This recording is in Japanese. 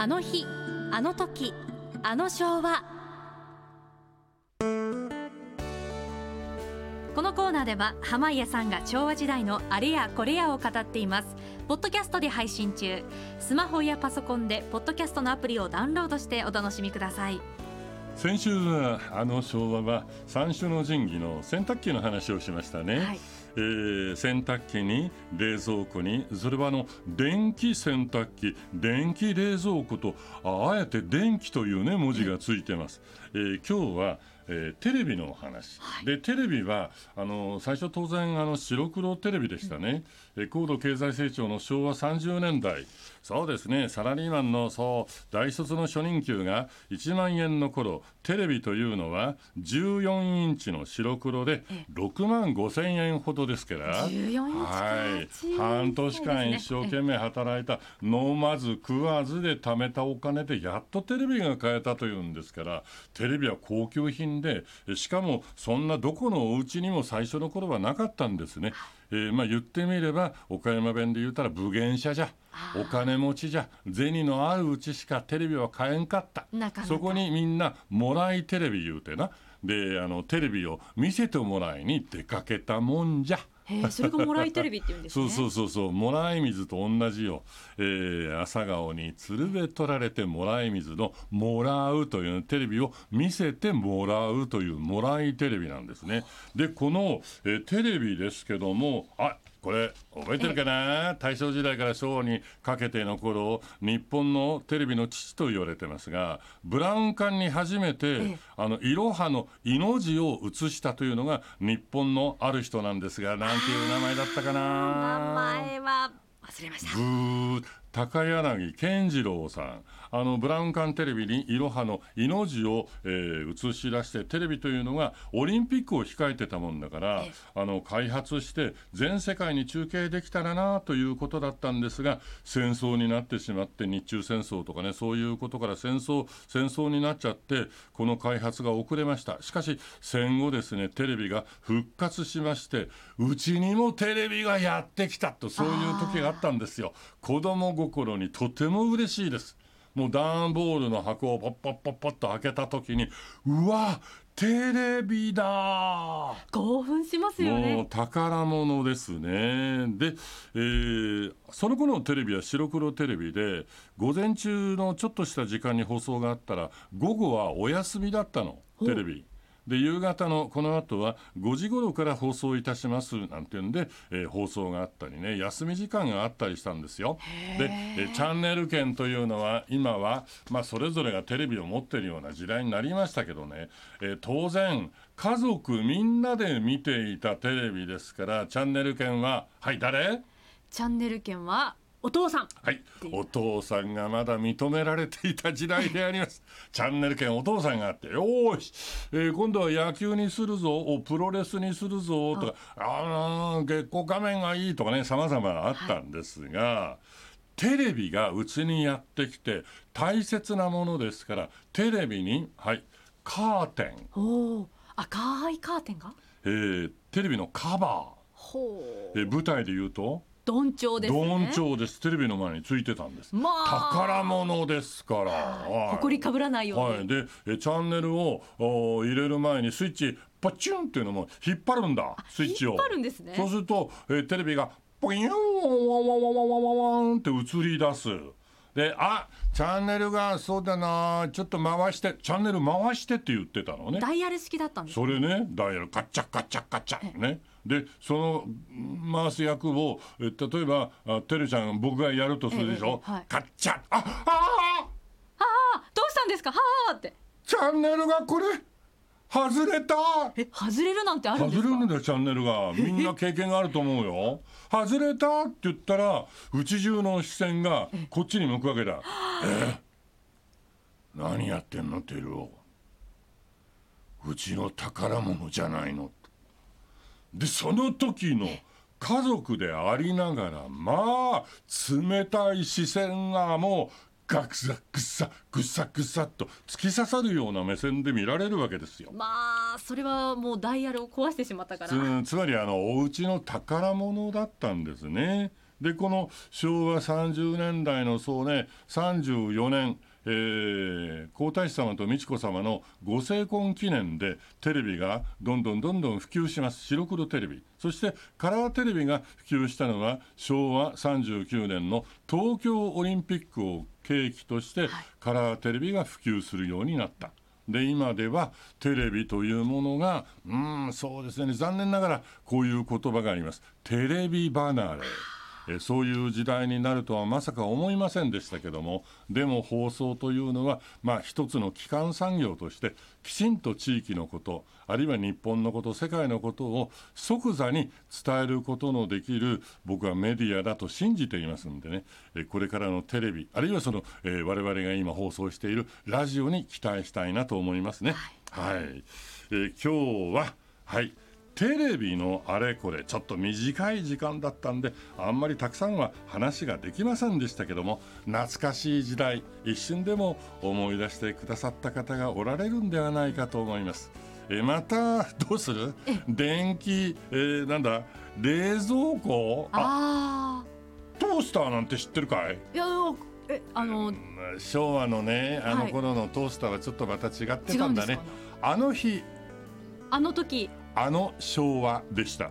あの日あの時あの昭和。このコーナーでは濱家さんが昭和時代のあれやこれやを語っています。ポッドキャストで配信中。スマホやパソコンでポッドキャストのアプリをダウンロードしてお楽しみください。先週はあの昭和は三種の神器の洗濯機の話をしましたね、はいえー、洗濯機に冷蔵庫にそれはあの電気洗濯機電気冷蔵庫とあえて電気というね文字がついてます、えー、今日はえー、テレビのお話、はい、でテレビはあの最初当然あの白黒テレビでしたね、うん、高度経済成長の昭和30年代。そうですね。サラリーマンのそう大卒の初任給が1万円の頃テレビというのは14インチの白黒で6万5千円ほどですから。はい。半年間一生懸命働いた飲まず食わずで貯めたお金でやっとテレビが買えたというんですからテレビは高級品でしかもそんなどこのお家にも最初の頃はなかったんですね。えー、まあ言ってみれば岡山弁で言うたら武芸者じゃ。お金持ちじゃ。銭のあるうちしかテレビは買えんかった。そこにみんなもらいテレビ言うてな。であのテレビを見せてもらいに出かけたもんじゃ。それがもらいテレビって言うんです、ね、そうそうそうそうもらい水と同じよ、えー、朝顔に鶴瓶取られてもらい水のもらうというテレビを見せてもらうというもらいテレビなんですね。でこの、えー、テレビですけどもあこれ覚えてるかな？大正時代から昭和にかけての頃日本のテレビの父と言われてますがブラウン管に初めてあのいろはの「い」の字を写したというのが日本のある人なんですがなんていう名前だったかな？名前は忘れました高柳健次郎さん。あのブラウン管テレビにいろはの「い」の字を、えー、映し出してテレビというのがオリンピックを控えてたもんだからあの開発して全世界に中継できたらなということだったんですが戦争になってしまって日中戦争とかねそういうことから戦争戦争になっちゃってこの開発が遅れました。しかし戦後ですねテレビが復活しましてうちにもテレビがやってきたとそういう時があったんですよ。子供心にとても嬉しいです。もう段ボールの箱をポッポッポッポッと開けた時にうわテレビだ。興奮しますよね。もう宝物ですね。で、えー、その頃のテレビは白黒テレビで午前中のちょっとした時間に放送があったら午後はお休みだったのテレビで夕方のこの後は5時頃から放送いたしますなんていうんで、えー、放送があったりね休み時間があったりしたんですよ。で、えチャンネル権というのは今は、まあ、それぞれがテレビを持ってるような時代になりましたけどね、えー、当然家族みんなで見ていたテレビですからチャンネル権ははい誰？チャンネル権はお父さん。はい。お父さんがまだ認められていた時代であります。チャンネル権お父さんがあってよし、えー、今度は野球にするぞ。おプロレスにするぞとか。ああ月光画面がいいとかねさまざまあったんですが、はい、テレビがうちにやってきて大切なものですからテレビにはいカーテン。お赤いカーテンが、えー、テレビのカバー。ほう、えー、舞台で言うと？鈍調です、ね、鈍調です。テレビの前についてたんです、まあ、宝物ですから。埃かぶらないように、はい、でえチャンネルを入れる前にスイッチパチュンっていうのも引っ張るんだ。スイッチを。引っ張るんですね。そうするとえテレビがポインワンワンワンワンワンワンって映り出すであチャンネルがそうだなちょっと回してチャンネル回してって言ってたのねダイヤル式だったんですそれねダイヤルカッチャカチャカチャねでその回す役を例えばてるちゃん僕がやるとするでしょ、ええはい、カッチャああああどうしたんですか？はあって。チャンネルがこれ？外れた！え外れるなんてあるんですか？外れるんだよチャンネルが。みんな経験があると思うよ。外れた？って言ったらうち中の視線がこっちに向くわけだ。え？何やってんのテルオうちの宝物じゃないのでその時の家族でありながらまあ冷たい視線がもうガクサグサグサグサと突き刺さるような目線で見られるわけですよ。まあそれはもうダイヤルを壊してしまったからつまりあのお家の宝物だったんですね。でこの昭和30年代のそうね34年えー、皇太子様と美智子様のご成婚記念でテレビがどんどんどんどん普及します。白黒テレビ。そしてカラーテレビが普及したのは昭和39年の東京オリンピックを契機としてカラーテレビが普及するようになった。で今ではテレビというものがうんそうですね。残念ながらこういう言葉があります。テレビ離れ。えそういう時代になるとはまさか思いませんでしたけどもでも放送というのは、まあ、一つの基幹産業としてきちんと地域のことあるいは日本のこと世界のことを即座に伝えることのできる僕はメディアだと信じていますんでね。これからのテレビあるいはその、えー、我々が今放送しているラジオに期待したいなと思いますね。はい、はい、えー、今日ははいテレビのあれこれちょっと短い時間だったんであんまりたくさんは話ができませんでしたけども懐かしい時代一瞬でも思い出してくださった方がおられるんではないかと思います。えまたどうする？電気、えー、なんだ冷蔵庫？あトースターなんて知ってるかい？いやえあの昭和のねあの頃のトースターはちょっとまた違ってたんだね、はい、あの日。あの時あの昭和でした。